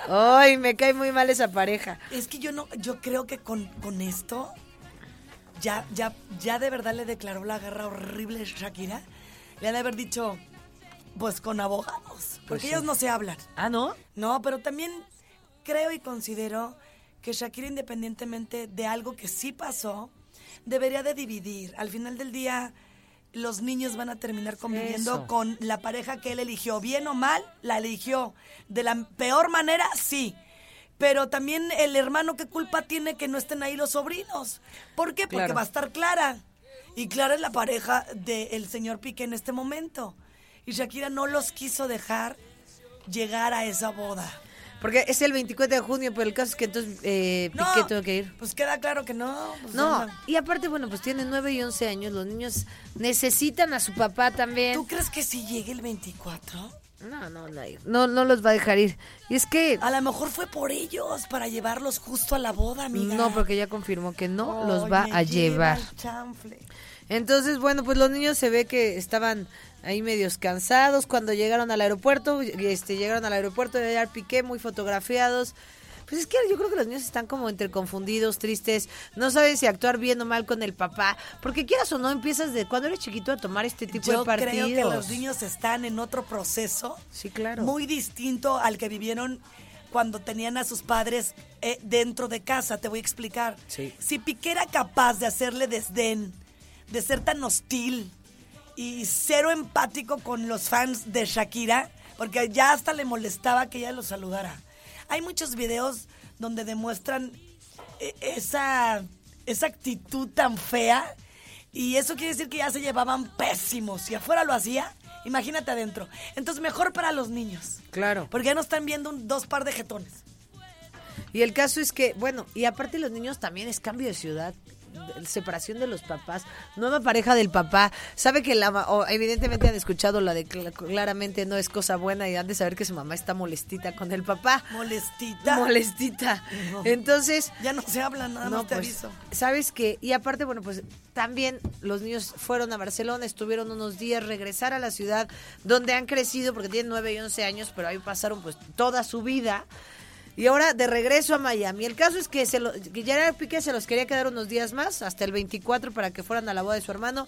S3: Ay, me cae muy mal esa pareja.
S2: Es que yo no, yo creo que con, con esto ya, ya, ya de verdad le declaró la guerra horrible Shakira. Le han de haber dicho, pues con abogados, porque
S3: Pues sí.
S2: ellos no se hablan.
S3: Ah, ¿no?
S2: No, pero también creo y considero que Shakira, independientemente de algo que sí pasó, debería de dividir. Al final del día, los niños van a terminar conviviendo
S3: Eso.
S2: con la pareja que él eligió. Bien o mal, la eligió. De la peor manera, sí. Pero también el hermano, ¿qué culpa tiene que no estén ahí los sobrinos? ¿Por qué? Porque
S3: Claro.
S2: va a estar Clara. Y Clara es la pareja del señor Piqué en este momento. Y Shakira no los quiso dejar llegar a esa boda.
S3: Porque es el 24 de junio, pero el caso es que entonces eh,
S2: No,
S3: Piqué tuvo que ir.
S2: Pues queda claro que no. pues
S3: No, y aparte, bueno, pues tienen 9 y 11 años. Los niños necesitan a su papá también.
S2: ¿Tú crees que si llegue el 24?
S3: No, no, no, no, no los va a dejar ir. Y es que...
S2: A lo mejor fue por ellos, para llevarlos justo a la boda, amiga.
S3: No, porque ya confirmó que no los va a
S2: lleva
S3: llevar. Entonces, bueno, pues los niños se ve que estaban ahí medios cansados cuando llegaron al aeropuerto, este llegaron al aeropuerto de Piqué muy fotografiados. Pues es que yo creo que los niños están como entre confundidos, tristes, no saben si actuar bien o mal con el papá, porque quieras o no empiezas de cuando eres chiquito a tomar este tipo
S2: Yo
S3: de partidos.
S2: creo que los niños están en otro proceso.
S3: Sí, claro.
S2: Muy distinto al que vivieron cuando tenían a sus padres eh, dentro de casa. Te voy a explicar.
S3: Sí.
S2: Si Piqué era capaz de hacerle desdén, de ser tan hostil y cero empático con los fans de Shakira, porque ya hasta le molestaba que ella lo saludara. Hay muchos videos donde demuestran eh, esa, esa actitud tan fea y eso quiere decir que ya se llevaban pésimos. Si afuera lo hacía, imagínate adentro. Entonces mejor para los niños,
S3: Claro.
S2: porque ya no están viendo un- dos par de jetones.
S3: Y el caso es que, bueno, y aparte los niños también es cambio de ciudad, separación de los papás, nueva pareja del papá. Sabe que la evidentemente han escuchado la de cl- claramente no es cosa buena y han de saber que su mamá está molestita con el papá.
S2: Molestita.
S3: Molestita.
S2: No.
S3: Entonces,
S2: Ya no se habla, nada
S3: no,
S2: más te
S3: pues,
S2: aviso.
S3: ¿Sabes qué? Y aparte, bueno, pues también los niños fueron a Barcelona, estuvieron unos días, regresar a la ciudad donde han crecido, porque tienen 9 y 11 años, pero ahí pasaron pues toda su vida. Y ahora de regreso a Miami. El caso es que, se lo, que Gerard Piqué se los quería quedar unos días más, hasta el 24, para que fueran a la boda de su hermano.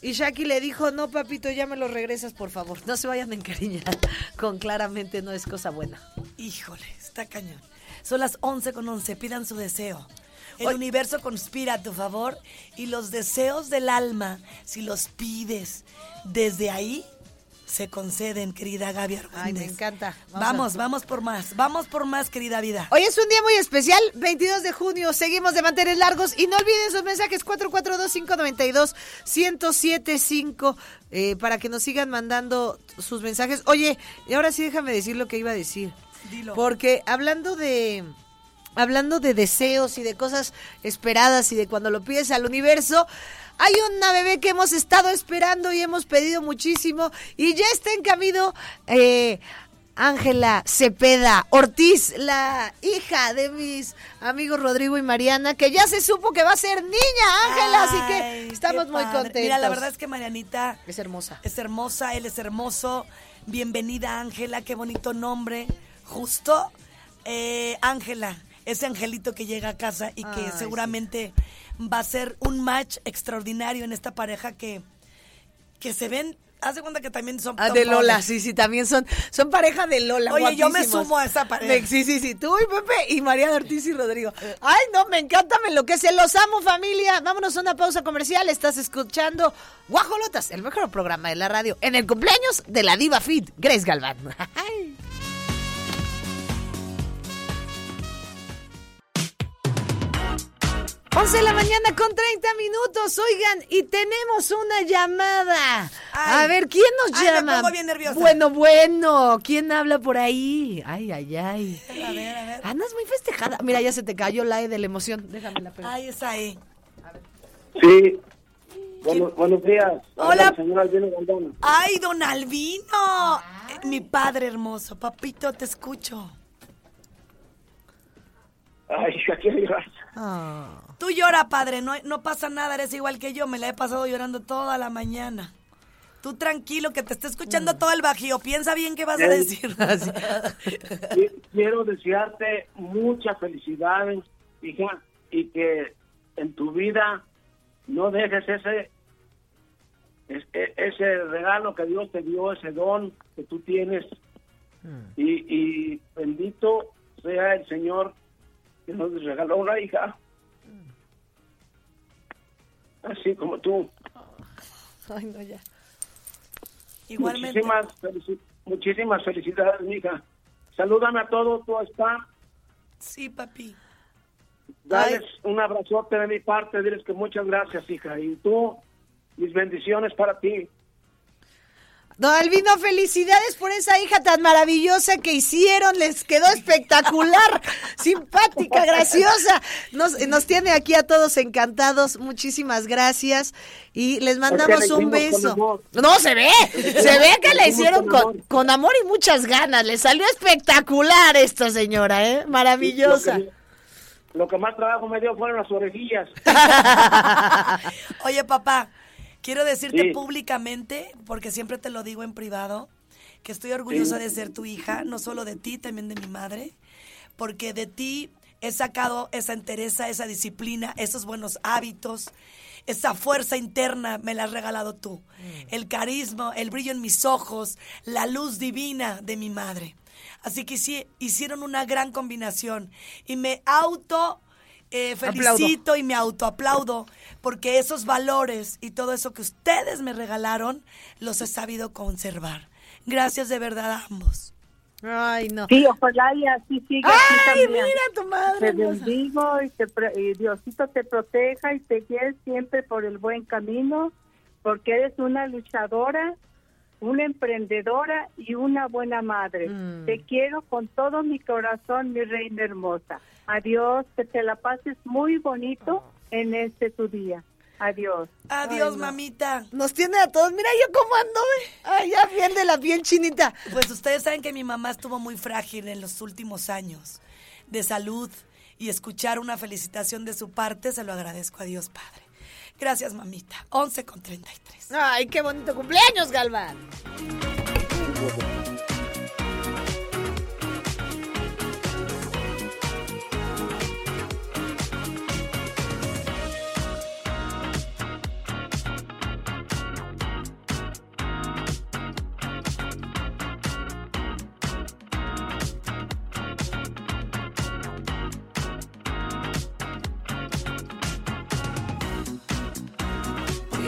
S3: Y Shaki le dijo, no, papito, ya me los regresas, por favor. No se vayan a encariñar con claramente no es cosa buena.
S2: Híjole, está cañón. Son las 11 con 11, pidan su deseo. El universo conspira a tu favor y los deseos del alma, si los pides desde ahí, se conceden, querida Gaby Argüelles.
S3: Ay, me encanta.
S2: Vamos, vamos, por más.Amos por más, querida vida.
S3: Hoy es un día muy especial, 22 de junio, seguimos de mantener largos y no olviden sus mensajes 442-592-1075 eh, para que nos sigan mandando sus mensajes. Oye, y ahora sí déjame decir lo que iba a decir.
S2: Dilo.
S3: Porque hablando de hablando de deseos y de cosas esperadas y de cuando lo pides al universo, hay una bebé que hemos estado esperando y hemos pedido muchísimo y ya está en camino eh, Ángela Cepeda Ortiz, la hija de mis amigos Rodrigo y Mariana, que ya se supo que va a ser niña, Ángela, así que estamos muy contentos.
S2: Mira, la verdad es que Marianita
S3: es hermosa.
S2: es hermosa, él es hermoso. Bienvenida, Ángela, qué bonito nombre. Justo, eh, Ángela, ese angelito que llega a casa y que
S3: Ay,
S2: seguramente va a ser un match extraordinario en esta pareja que, que se ven. Haz de cuenta que también son.
S3: Ah, de Lola, sí, sí, también son, son pareja de Lola.
S2: Oye, yo me sumo a esa pareja.
S3: Sí, sí, sí, tú y Pepe y María de Ortiz y Rodrigo. Ay, no, me encanta, me enloquece. Los amo, familia. Vámonos a una pausa comercial. Estás escuchando Guajolotas, el mejor programa de la radio, en el cumpleaños de la diva fit, Grace Galván. Ay. 11 de la mañana con 30 minutos, oigan, y tenemos una llamada.
S2: Ay.
S3: a ver, ¿quién nos
S2: Ay, me
S3: llama?
S2: pongo bien nerviosa.
S3: Bueno, bueno, ¿quién habla por ahí? Ay, ay, ay.
S2: A ver, a ver.
S3: Andas muy festejada. Mira, ya se te cayó la E de la emoción. Déjame la pego.
S2: Ay, esa ahí.
S15: Sí. Buenos, buenos días.
S2: Hola.
S15: Habla, Señor Albino Gondón.
S2: Ay, don Albino. Eh, Mi padre hermoso. Papito, te escucho.
S15: Ay, hija, quiero llorar.
S2: Tú llora, padre, no, no pasa nada, eres igual que yo, me la he pasado llorando toda la mañana. Tú tranquilo, que te está escuchando todo el bajío. Piensa bien qué vas a decir.
S15: Qui- Quiero desearte muchas felicidades, hija, y que en tu vida no dejes ese es- e- ese regalo que Dios te dio, ese don que tú tienes. Y, y bendito sea el Señor que nos regaló una hija. Así como tú.
S3: Ay, no, ya.
S2: Igualmente.
S15: Muchísimas, felici- muchísimas felicidades, mija. Salúdame a todos, tú está.
S2: Sí, papi.
S15: Dales un abrazote de mi parte, diles que muchas gracias, hija. Y tú, mis bendiciones para ti.
S3: Don Albino, felicidades por esa hija tan maravillosa que hicieron. Les quedó espectacular, simpática, graciosa. Nos, nos tiene aquí a todos encantados. Muchísimas gracias. Y les mandamos un beso. No, se ve. Se ve que
S15: Le
S3: la hicieron
S15: con
S3: con, con amor y muchas ganas. Le salió espectacular esta señora, ¿eh? Maravillosa.
S15: Lo que, lo que más trabajo me dio fueron las orejillas.
S2: Oye, papá, quiero decirte
S15: Sí.
S2: públicamente, porque siempre te lo digo en privado, que estoy orgullosa
S15: Sí.
S2: de ser tu hija, no solo de ti, también de mi madre, porque de ti he sacado esa entereza, esa disciplina, esos buenos hábitos, esa fuerza interna me la has regalado tú. El carisma, el brillo en mis ojos, la luz divina de mi madre. Así que sí, hicieron una gran combinación y me auto eh,
S3: Aplaudo.
S2: felicito y me autoaplaudo porque esos valores y todo eso que ustedes me regalaron los he sabido conservar. Gracias de verdad a ambos.
S3: Ay, no.
S16: Sí, ojalá y así siga.
S2: Ay, mira tu madre
S16: Te bendigo y, te, y Diosito te proteja y te guíe siempre por el buen camino, porque eres una luchadora, una emprendedora y una buena madre.
S3: Mm.
S16: Te quiero con todo mi corazón, mi reina hermosa. Adiós, que te la pases muy bonito en este tu día. Adiós.
S2: Adiós,
S3: Ay,
S2: mamita.
S3: Nos tiene a todos. Mira yo cómo ando. ve. Ay, ya bien de la piel chinita.
S2: Pues ustedes saben que mi mamá estuvo muy frágil en los últimos años de salud y escuchar una felicitación de su parte se lo agradezco a Dios Padre. Gracias, mamita. 11 con 33.
S3: Ay, qué bonito cumpleaños, Galván.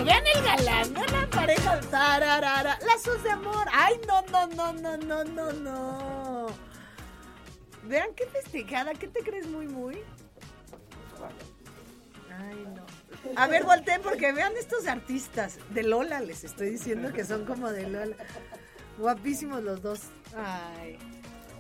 S3: Vean el galán, vean la pareja. Tararara, lazos de amor. Ay, no, no, no, no, no, no, no. Vean qué festejada. ¿Qué te crees muy, muy? Ay, no. A ver, volteen porque vean estos artistas. De Lola les estoy diciendo que son como de Lola. Guapísimos los dos. Ay.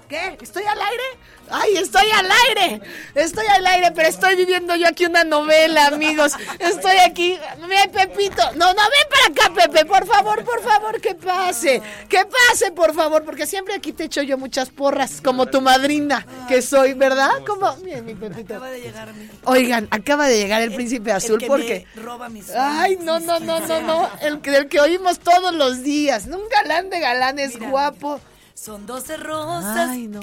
S3: ¿Qué? ¿Estoy al aire? ¡Ay, estoy al aire! Estoy al aire, pero estoy viviendo yo aquí una novela, amigos. Estoy aquí. Mira, Pepito. No, no, ven para acá, Pepe, por favor, por favor, que pase. Que pase, por favor, porque siempre aquí te echo yo muchas porras, como tu madrina que soy, ¿verdad? Como, mira, mi Pepito.
S2: Acaba de llegar.
S3: Oigan, acaba de llegar el príncipe azul porque.
S2: roba mis
S3: Ay, no, no, no, no, no. El que, el que oímos todos los días. Un galán de galanes guapo.
S2: Son 12 rosas.
S3: Ay, no.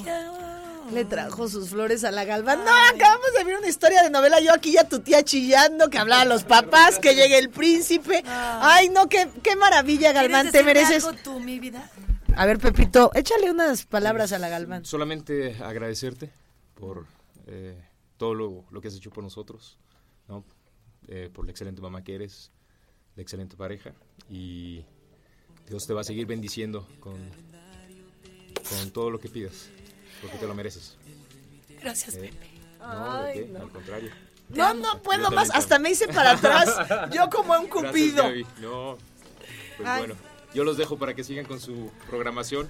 S3: Le trajo sus flores a la Galván. No, acabamos de ver una historia de novela. Yo aquí ya tu tía chillando, que hablaba a los papás, que llegue el príncipe. Ay, no, qué, qué maravilla, Galván. Te
S2: ¿Quieres decirme
S3: mereces.
S2: algo tú, mi vida?
S3: A ver, Pepito, échale unas palabras a la Galván.
S10: Solamente agradecerte por eh, todo lo, lo que has hecho por nosotros, ¿no? Eh, por la excelente mamá que eres, la excelente pareja y Dios te va a seguir bendiciendo con, con todo lo que pidas, porque te lo mereces.
S2: Gracias,
S10: Eh,
S2: Pepe.
S10: no, ¿de
S3: Ay,
S10: qué?
S3: no.
S10: Al contrario.
S3: No, no puedo más.
S10: también
S3: Hasta me hice para atrás. Yo como un
S10: Gracias,
S3: cupido.
S10: Gaby. No, pues
S3: Ay.
S10: bueno, yo los dejo para que sigan con su programación.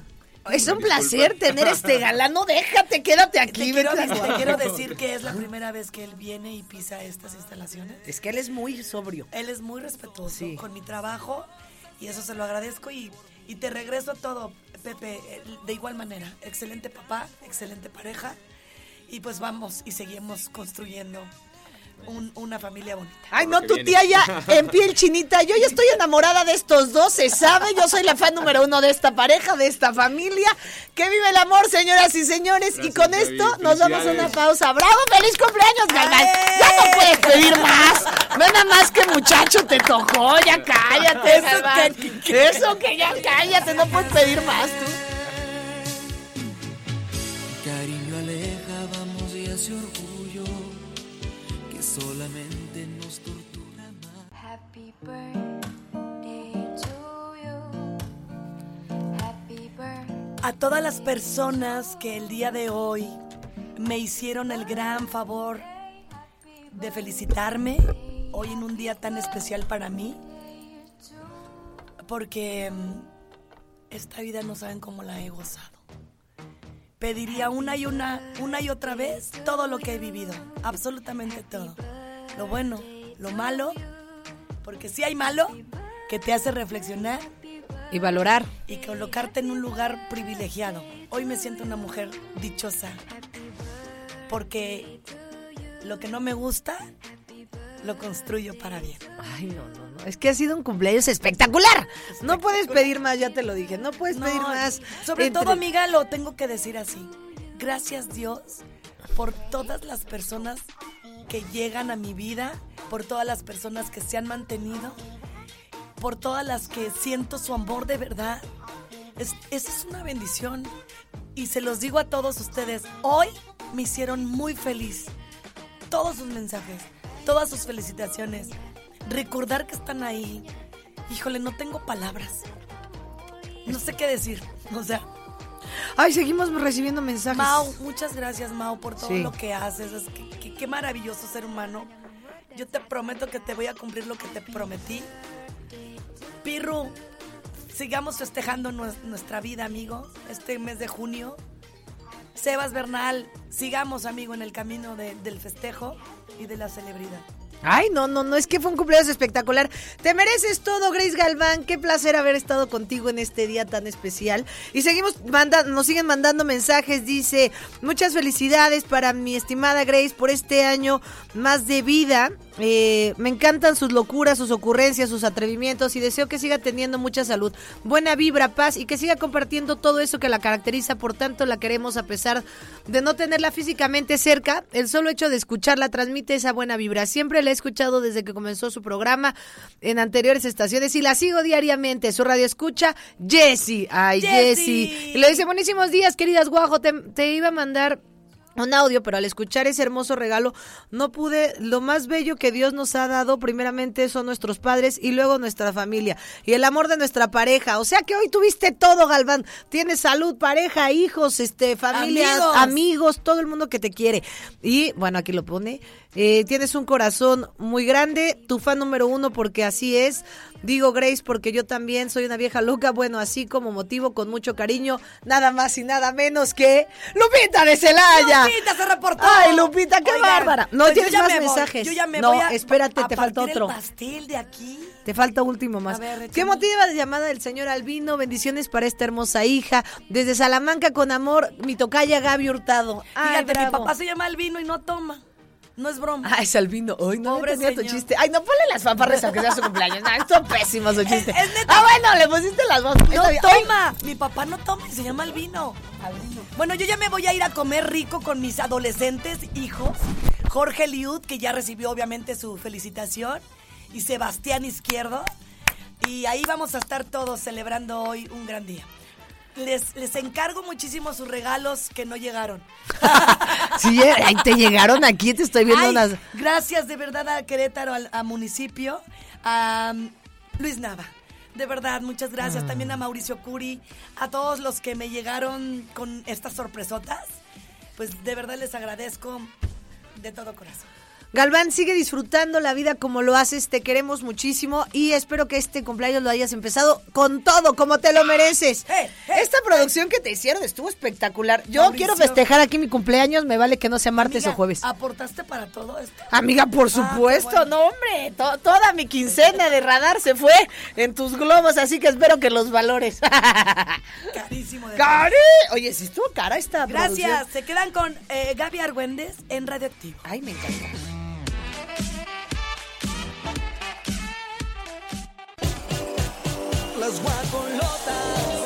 S3: Es un placer tener este galán. No, déjate, quédate aquí.
S2: Te quiero,
S3: a-
S2: te quiero decir que es la primera vez que él viene y pisa estas instalaciones.
S3: Es que él es muy sobrio.
S2: Él es muy respetuoso
S3: Sí.
S2: con mi trabajo y eso se lo agradezco y, y te regreso todo, Pepe, eh, de igual manera. Excelente papá, excelente pareja y pues vamos y seguimos construyendo un- una familia bonita.
S3: Ay, no, tu tía ya en piel chinita. Yo ya estoy enamorada de estos dos, se sabe. Yo soy la fan número uno de esta pareja, de esta familia. Que vive el amor, señoras y señores. y con esto nos vamos a una pausa. ¡Bravo! ¡Feliz cumpleaños, Galván! Ya no puedes pedir más. Ve nada más que muchacho te tocó. Ya cállate,
S2: Eso que-
S3: Eso que ya cállate. No puedes pedir más tú.
S2: A todas las personas que el día de hoy me hicieron el gran favor de felicitarme hoy en un día tan especial para mí, porque mm, esta vida no saben cómo la he gozado. Pediría una y una, una y otra vez todo lo que he vivido, absolutamente todo. Lo bueno, lo malo, porque si hay malo que te hace reflexionar
S3: Y valorar.
S2: y colocarte en un lugar privilegiado. Hoy me siento una mujer dichosa porque lo que no me gusta lo construyo para bien.
S3: Ay, no, no, no. Es que ha sido un cumpleaños espectacular. No puedes pedir más, ya te lo dije. No puedes
S2: No,
S3: pedir más.
S2: Sobre
S3: Entre-
S2: todo, amiga, lo tengo que decir así. Gracias Dios por todas las personas que llegan a mi vida, por todas las personas que se han mantenido, por todas las que siento su amor de verdad. Es, esa es una bendición. Y se los digo a todos ustedes, hoy me hicieron muy feliz. Todos sus mensajes, todas sus felicitaciones. Recordar que están ahí. Híjole, no tengo palabras. No sé qué decir. O sea,
S3: Ay, seguimos recibiendo mensajes.
S2: Mau, muchas gracias, Mau, por todo
S3: Sí.
S2: lo que haces. Es que, que- qué maravilloso ser humano. Yo te prometo que te voy a cumplir lo que te prometí. Pirru, sigamos festejando nues- nuestra vida, amigo, este mes de junio. Sebas Bernal, sigamos, amigo, en el camino de- del festejo y de la celebridad.
S3: Ay, no, no, no, es que fue un cumpleaños espectacular. Te mereces todo, Grace Galván. Qué placer haber estado contigo en este día tan especial. Y seguimos manda nos siguen mandando mensajes. Dice, muchas felicidades para mi estimada Grace por este año más de vida. Eh, me encantan sus locuras, sus ocurrencias, sus atrevimientos y deseo que siga teniendo mucha salud, buena vibra, paz y que siga compartiendo todo eso que la caracteriza. Por tanto, la queremos a pesar de no tenerla físicamente cerca. El solo hecho de escucharla transmite esa buena vibra. Siempre la he escuchado desde que comenzó su programa en anteriores estaciones y la sigo diariamente. Su radio escucha, Jessie. Ay,
S2: Jessie.
S3: Jessie. Y le dice, buenísimos días, queridas guajo. Te, te iba a mandar un audio, pero al escuchar ese hermoso regalo no pude, lo más bello que Dios nos ha dado primeramente son nuestros padres y luego nuestra familia y el amor de nuestra pareja, o sea que hoy tuviste todo Galván, tienes salud, pareja, hijos, este, familia,
S2: Amigos.
S3: amigos, todo el mundo que te quiere y bueno aquí lo pone, eh, tienes un corazón muy grande, tu fan número uno porque así es, digo Grace porque yo también soy una vieja loca, bueno así como motivo con mucho cariño, nada más y nada menos que Lupita de Celaya.
S2: Lupita se reportó.
S3: Ay, Lupita, qué
S2: Oigan,
S3: bárbara. No
S2: pues
S3: tienes más
S2: me voy,
S3: mensajes.
S2: Yo ya me
S3: no,
S2: voy a,
S3: espérate,
S2: a
S3: te falta otro.
S2: el pastel de aquí.
S3: Te falta último más.
S2: A ver,
S3: ¿Qué motiva de llamada del señor Albino? Bendiciones para esta hermosa hija. Desde Salamanca con amor, mi tocaya Gaby Hurtado. Ay,
S2: Fíjate, mi papá se llama Albino y no toma. No es broma.
S3: Ah, es Albino. Ay, no
S2: Pobre
S3: entendía tu chiste. Ay, no ponle las fanfarres aunque sea su cumpleaños. No, esto pésimo su chiste.
S2: Es neta.
S3: Ah, bueno, le pusiste las dos.
S2: No.
S3: Ay,
S2: toma. Mi papá no toma y se llama Albino. Bueno, yo ya me voy a ir a comer rico con mis adolescentes hijos. Jorge Liud, que ya recibió obviamente su felicitación. Y Sebastián Izquierdo. Y ahí vamos a estar todos celebrando hoy un gran día. Les, les encargo muchísimo sus regalos que no llegaron.
S3: Sí, eh, te llegaron aquí, te estoy viendo
S2: Ay,
S3: unas.
S2: Gracias de verdad a Querétaro, al a municipio, a um, Luis Nava. De verdad, muchas gracias.
S3: Ah.
S2: También a Mauricio Curi, a todos los que me llegaron con estas sorpresotas. Pues de verdad les agradezco de todo corazón.
S3: Galván, sigue disfrutando la vida como lo haces, te queremos muchísimo y espero que este cumpleaños lo hayas empezado con todo, como te lo mereces. Esta producción que te hicieron estuvo espectacular. Yo
S2: Mauricio.
S3: quiero festejar aquí mi cumpleaños, me vale que no sea martes
S2: Amiga,
S3: o jueves.
S2: ¿Aportaste para todo esto?
S3: Amiga, por
S2: Ah,
S3: supuesto,
S2: bueno.
S3: no hombre, to- toda mi quincena de radar se fue en tus globos, así que espero que los valores.
S2: Carísimo de
S3: ¡Cari! Oye, si estuvo cara esta
S2: Gracias.
S3: producción.
S2: Se quedan con eh, Gaby Argüendes en Radioactivo.
S3: Ay, me encanta.
S1: las guacolotas.